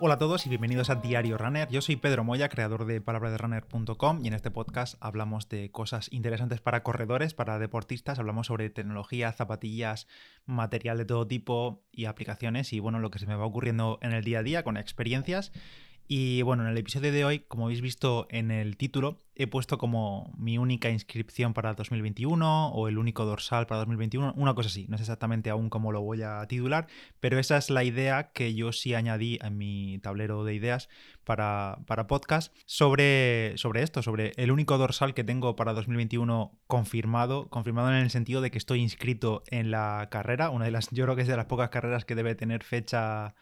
Hola a todos y bienvenidos a Diario Runner. Yo soy Pedro Moya, creador de palabraderunner.com y en este podcast hablamos de cosas interesantes para corredores, para deportistas, hablamos sobre tecnología, zapatillas, material de todo tipo y aplicaciones y bueno, lo que se me va ocurriendo en el día a día con experiencias y bueno, en el episodio de hoy, como habéis visto en el título, he puesto como mi única inscripción para 2021 o el único dorsal para 2021, una cosa así, no sé exactamente aún cómo lo voy a titular, pero esa es la idea que yo sí añadí en mi tablero de ideas para, para podcast sobre, sobre esto, sobre el único dorsal que tengo para 2021 confirmado, confirmado en el sentido de que estoy inscrito en la carrera, una de las, yo creo que es de las pocas carreras que debe tener fecha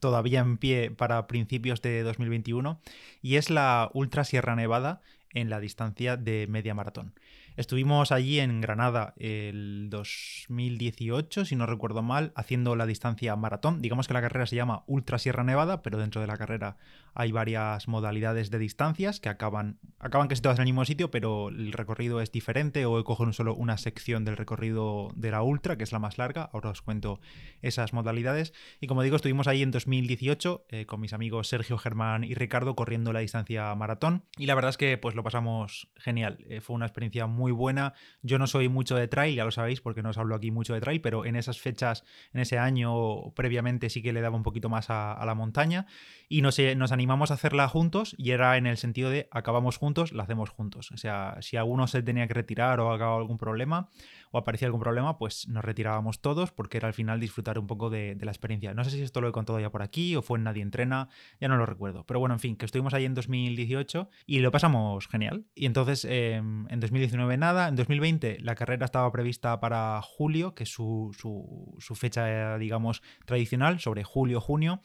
todavía en pie para principios de 2021 y es la Ultra Sierra Nevada en la distancia de media maratón. Estuvimos allí en Granada el 2018, si no recuerdo mal, haciendo la distancia maratón. Digamos que la carrera se llama Ultra Sierra Nevada, pero dentro de la carrera hay varias modalidades de distancias que acaban, acaban casi todas en el mismo sitio, pero el recorrido es diferente o cogido solo una sección del recorrido de la Ultra, que es la más larga. Ahora os cuento esas modalidades. Y como digo, estuvimos ahí en 2018 eh, con mis amigos Sergio, Germán y Ricardo corriendo la distancia maratón. Y la verdad es que pues lo pasamos genial. Eh, fue una experiencia muy muy buena. Yo no soy mucho de trail, ya lo sabéis, porque no os hablo aquí mucho de trail, pero en esas fechas, en ese año previamente sí que le daba un poquito más a, la montaña. Y nos, nos animamos a hacerla juntos y era en el sentido de acabamos juntos, la hacemos juntos. O sea, si alguno se tenía que retirar o acababa algún problema o aparecía algún problema, pues nos retirábamos todos porque era al final disfrutar un poco de, la experiencia. No sé si esto lo he contado ya por aquí o fue en Nadie Entrena, ya no lo recuerdo. Pero bueno, en fin, que estuvimos ahí en 2018 y lo pasamos genial. Y entonces em, en 2019 nada. En 2020 la carrera estaba prevista para julio, que es su, su fecha, digamos, tradicional, sobre julio-junio.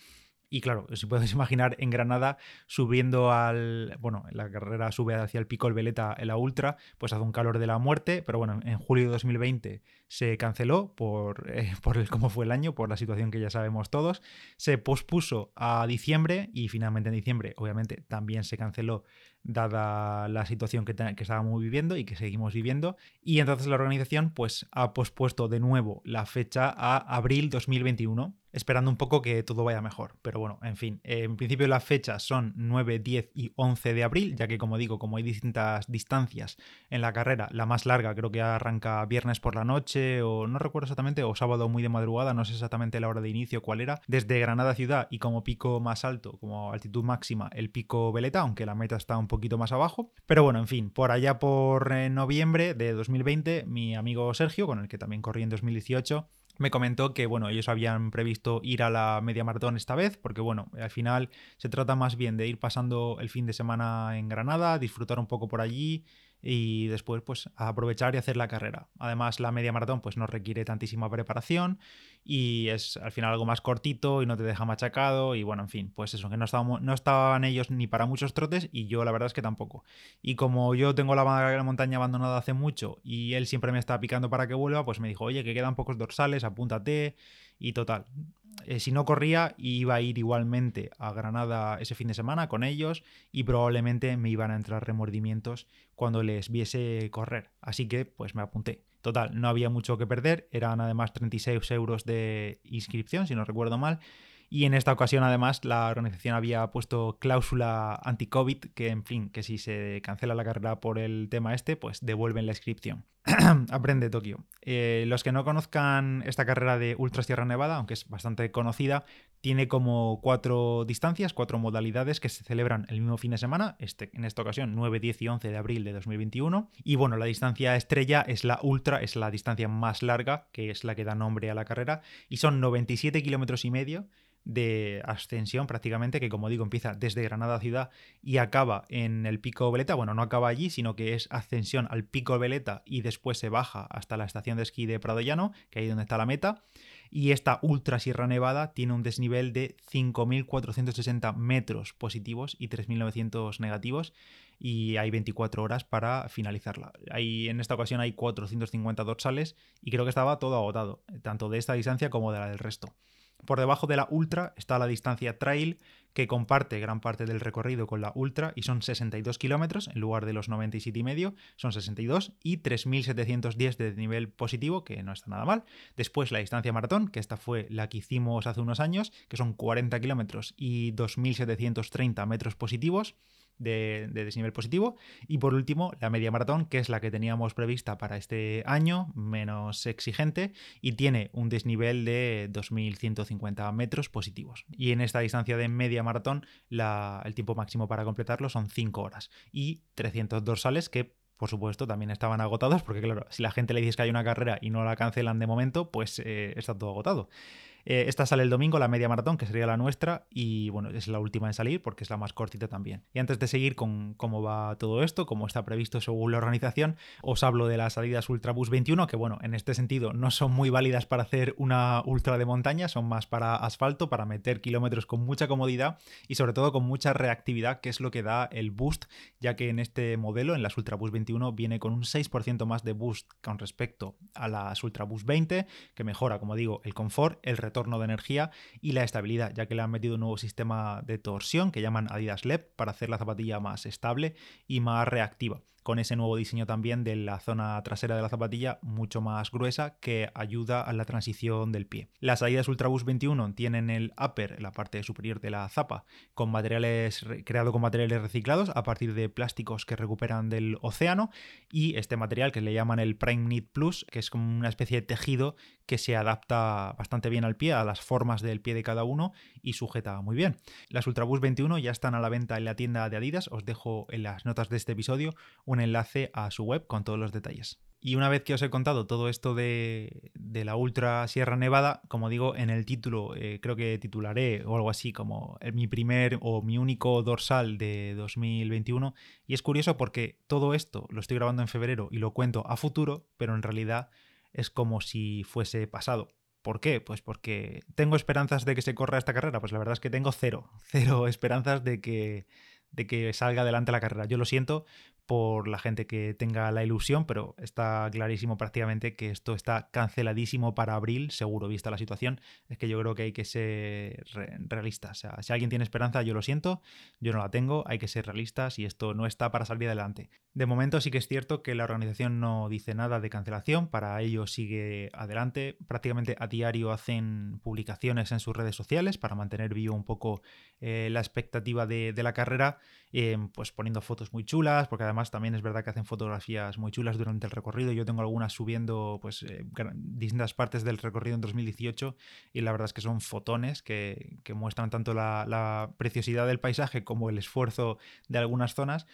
Y claro, si puedes imaginar en Granada subiendo al. Bueno, la carrera sube hacia el pico el Veleta en la Ultra, pues hace un calor de la muerte, pero bueno, en julio de 2020 se canceló por, eh, por el, cómo fue el año, por la situación que ya sabemos todos. Se pospuso a diciembre y finalmente en diciembre, obviamente, también se canceló dada la situación que, que, estábamos viviendo y que seguimos viviendo. Y entonces la organización pues, ha pospuesto de nuevo la fecha a abril 2021, esperando un poco que todo vaya mejor. Pero bueno, en fin, en principio las fechas son 9, 10 y 11 de abril, ya que como digo, como hay distintas distancias en la carrera, la más larga creo que arranca viernes por la noche o no recuerdo exactamente, o sábado muy de madrugada, no sé exactamente la hora de inicio cuál era, desde Granada ciudad y como pico más alto, como altitud máxima, el pico Veleta, aunque la meta está un poquito más abajo. Pero bueno, en fin, por allá por eh, noviembre de 2020, mi amigo Sergio, con el que también corrí en 2018, me comentó que bueno, ellos habían previsto ir a la media maratón esta vez, porque bueno, al final se trata más bien de ir pasando el fin de semana en Granada, disfrutar un poco por allí y después pues aprovechar y hacer la carrera. Además la media maratón pues no requiere tantísima preparación y es al final algo más cortito y no te deja machacado y bueno, en fin, pues eso, que no, no estaban ellos ni para muchos trotes y yo la verdad es que tampoco. Y como yo tengo la, la montaña abandonada hace mucho y él siempre me está picando para que vuelva, pues me dijo, oye, que quedan pocos dorsales, apúntate y total. Eh, si no corría, iba a ir igualmente a Granada ese fin de semana con ellos y probablemente me iban a entrar remordimientos cuando les viese correr. Así que pues me apunté. Total, no había mucho que perder, eran además 36 euros de inscripción, si no recuerdo mal. Y en esta ocasión, además, la organización había puesto cláusula anti-COVID, que en fin, que si se cancela la carrera por el tema este, pues devuelven la inscripción. Aprende Tokio. Eh, los que no conozcan esta carrera de Ultra Sierra Nevada, aunque es bastante conocida, tiene como cuatro distancias, cuatro modalidades que se celebran el mismo fin de semana, este, en esta ocasión 9, 10 y 11 de abril de 2021. Y bueno, la distancia estrella es la Ultra, es la distancia más larga, que es la que da nombre a la carrera, y son 97 kilómetros y medio de ascensión prácticamente, que como digo empieza desde Granada ciudad y acaba en el Pico Veleta. Bueno, no acaba allí, sino que es ascensión al Pico Veleta y después se baja hasta la estación de esquí de Prado Llano, que ahí es donde está la meta. Y esta Ultra Sierra Nevada tiene un desnivel de 5.460 metros positivos y 3.900 negativos y hay 24 horas para finalizarla. Hay, en esta ocasión hay 450 dorsales y creo que estaba todo agotado, tanto de esta distancia como de la del resto. Por debajo de la ultra está la distancia trail, que comparte gran parte del recorrido con la ultra y son 62 kilómetros en lugar de los 97 y son 62 y 3.710 de nivel positivo, que no está nada mal. Después la distancia maratón, que esta fue la que hicimos hace unos años, que son 40 kilómetros y 2.730 metros positivos de, desnivel positivo. Y por último, la media maratón, que es la que teníamos prevista para este año, menos exigente, y tiene un desnivel de 2.150 metros positivos. Y en esta distancia de media maratón, el tiempo máximo para completarlo son 5 horas y 300 dorsales que por supuesto, también estaban agotados, porque claro, si la gente le dice que hay una carrera y no la cancelan de momento, pues eh, está todo agotado. Eh, esta sale el domingo, la media maratón, que sería la nuestra, y bueno, es la última en salir porque es la más cortita también. Y antes de seguir con cómo va todo esto, cómo está previsto según la organización, os hablo de las salidas Ultrabus 21, que bueno, en este sentido no son muy válidas para hacer una ultra de montaña, son más para asfalto, para meter kilómetros con mucha comodidad y sobre todo con mucha reactividad, que es lo que da el boost, ya que en este modelo, en las Ultrabus 21, viene con un 6% más de boost con respecto a las Ultrabus 20, que mejora, como digo, el confort, el retorno de energía y la estabilidad, ya que le han metido un nuevo sistema de torsión que llaman Adidas LEP para hacer la zapatilla más estable y más reactiva con ese nuevo diseño también de la zona trasera de la zapatilla mucho más gruesa que ayuda a la transición del pie. Las Adidas Ultraboost 21 tienen el upper, la parte superior de la zapa, con materiales creado con materiales reciclados a partir de plásticos que recuperan del océano y este material que le llaman el Prime Knit Plus, que es como una especie de tejido que se adapta bastante bien al pie, a las formas del pie de cada uno y sujeta muy bien. Las Ultraboost 21 ya están a la venta en la tienda de Adidas, os dejo en las notas de este episodio un enlace a su web con todos los detalles. Y una vez que os he contado todo esto de, la Ultra Sierra Nevada, como digo, en el título eh, creo que titularé o algo así como mi primer o mi único dorsal de 2021. Y es curioso porque todo esto lo estoy grabando en febrero y lo cuento a futuro, pero en realidad es como si fuese pasado. ¿Por qué? Pues porque tengo esperanzas de que se corra esta carrera. Pues la verdad es que tengo cero, cero esperanzas de que, de que salga adelante la carrera. Yo lo siento, por la gente que tenga la ilusión, pero está clarísimo prácticamente que esto está canceladísimo para abril, seguro, vista la situación. Es que yo creo que hay que ser realistas. O sea, si alguien tiene esperanza, yo lo siento, yo no la tengo, hay que ser realistas y esto no está para salir adelante. De momento sí que es cierto que la organización no dice nada de cancelación, para ello sigue adelante. Prácticamente a diario hacen publicaciones en sus redes sociales para mantener vivo un poco eh, la expectativa de, la carrera, eh, pues poniendo fotos muy chulas, porque además también es verdad que hacen fotografías muy chulas durante el recorrido. Yo tengo algunas subiendo pues eh, distintas partes del recorrido en 2018 y la verdad es que son fotones que, muestran tanto la preciosidad del paisaje como el esfuerzo de algunas zonas.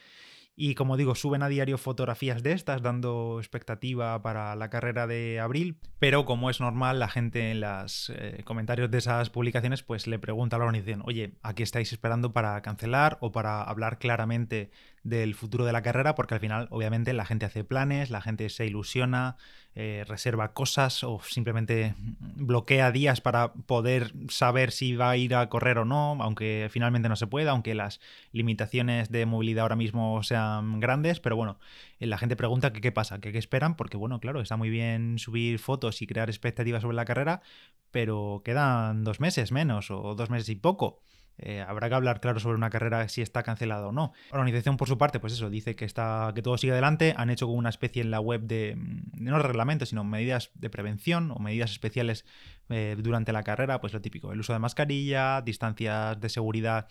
Y como digo, suben a diario fotografías de estas, dando expectativa para la carrera de abril. Pero como es normal, la gente en los eh, comentarios de esas publicaciones pues le pregunta a la organización, oye, ¿a qué estáis esperando para cancelar o para hablar claramente del futuro de la carrera? Porque al final, obviamente, la gente hace planes, la gente se ilusiona, eh, reserva cosas o simplemente bloquea días para poder saber si va a ir a correr o no, aunque finalmente no se pueda, aunque las limitaciones de movilidad ahora mismo sean grandes, pero bueno, eh, la gente pregunta qué pasa, qué esperan, porque bueno, claro, está muy bien subir fotos y crear expectativas sobre la carrera, pero quedan dos meses menos o dos meses y poco. Eh, habrá que hablar claro sobre una carrera si está cancelada o no. La organización, por su parte, pues eso, dice que está que todo sigue adelante. Han hecho como una especie en la web de, mm, no reglamentos, sino medidas de prevención o medidas especiales eh, durante la carrera, pues lo típico, el uso de mascarilla, distancias de seguridad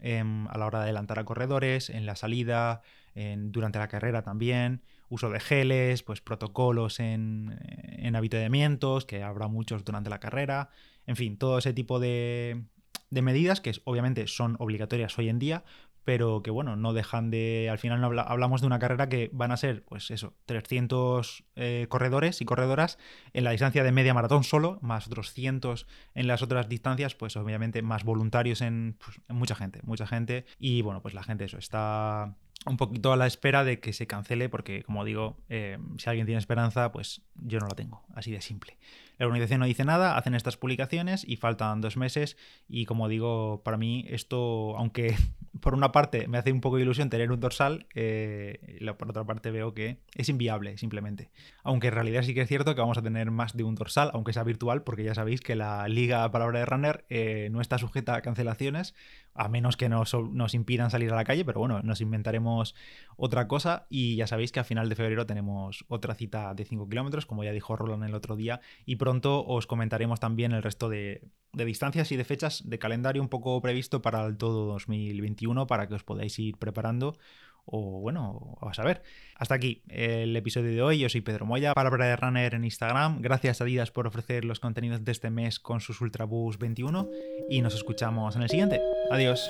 em, a la hora de adelantar a corredores, en la salida, durante la carrera también, uso de geles, pues protocolos en, en que habrá muchos durante la carrera, en fin, todo ese tipo de, de medidas que obviamente son obligatorias hoy en día, pero que bueno, no dejan de, al final hablamos de una carrera que van a ser, pues eso, 300 eh, corredores y corredoras en la distancia de media maratón solo, más otros cientos en las otras distancias, pues obviamente más voluntarios en, pues, en mucha gente, mucha gente, y bueno, pues la gente eso está un poquito a la espera de que se cancele, porque como digo, eh, si alguien tiene esperanza, pues yo no la tengo, así de simple. La organización no dice nada, hacen estas publicaciones y faltan dos meses y como digo, para mí esto, aunque por una parte me hace un poco de ilusión tener un dorsal, eh, por otra parte veo que es inviable simplemente. Aunque en realidad sí que es cierto que vamos a tener más de un dorsal, aunque sea virtual, porque ya sabéis que la liga palabra de runner eh, no está sujeta a cancelaciones, a menos que nos, nos impidan salir a la calle, pero bueno, nos inventaremos otra cosa y ya sabéis que a final de febrero tenemos otra cita de 5 kilómetros, como ya dijo Roland el otro día, y pronto os comentaremos también el resto de, distancias y de fechas de calendario un poco previsto para el todo 2021 para que os podáis ir preparando o bueno, a saber. Hasta aquí el episodio de hoy. Yo soy Pedro Moya, palabra de runner en Instagram. Gracias a Adidas por ofrecer los contenidos de este mes con sus Ultraboost 21 y nos escuchamos en el siguiente. Adiós.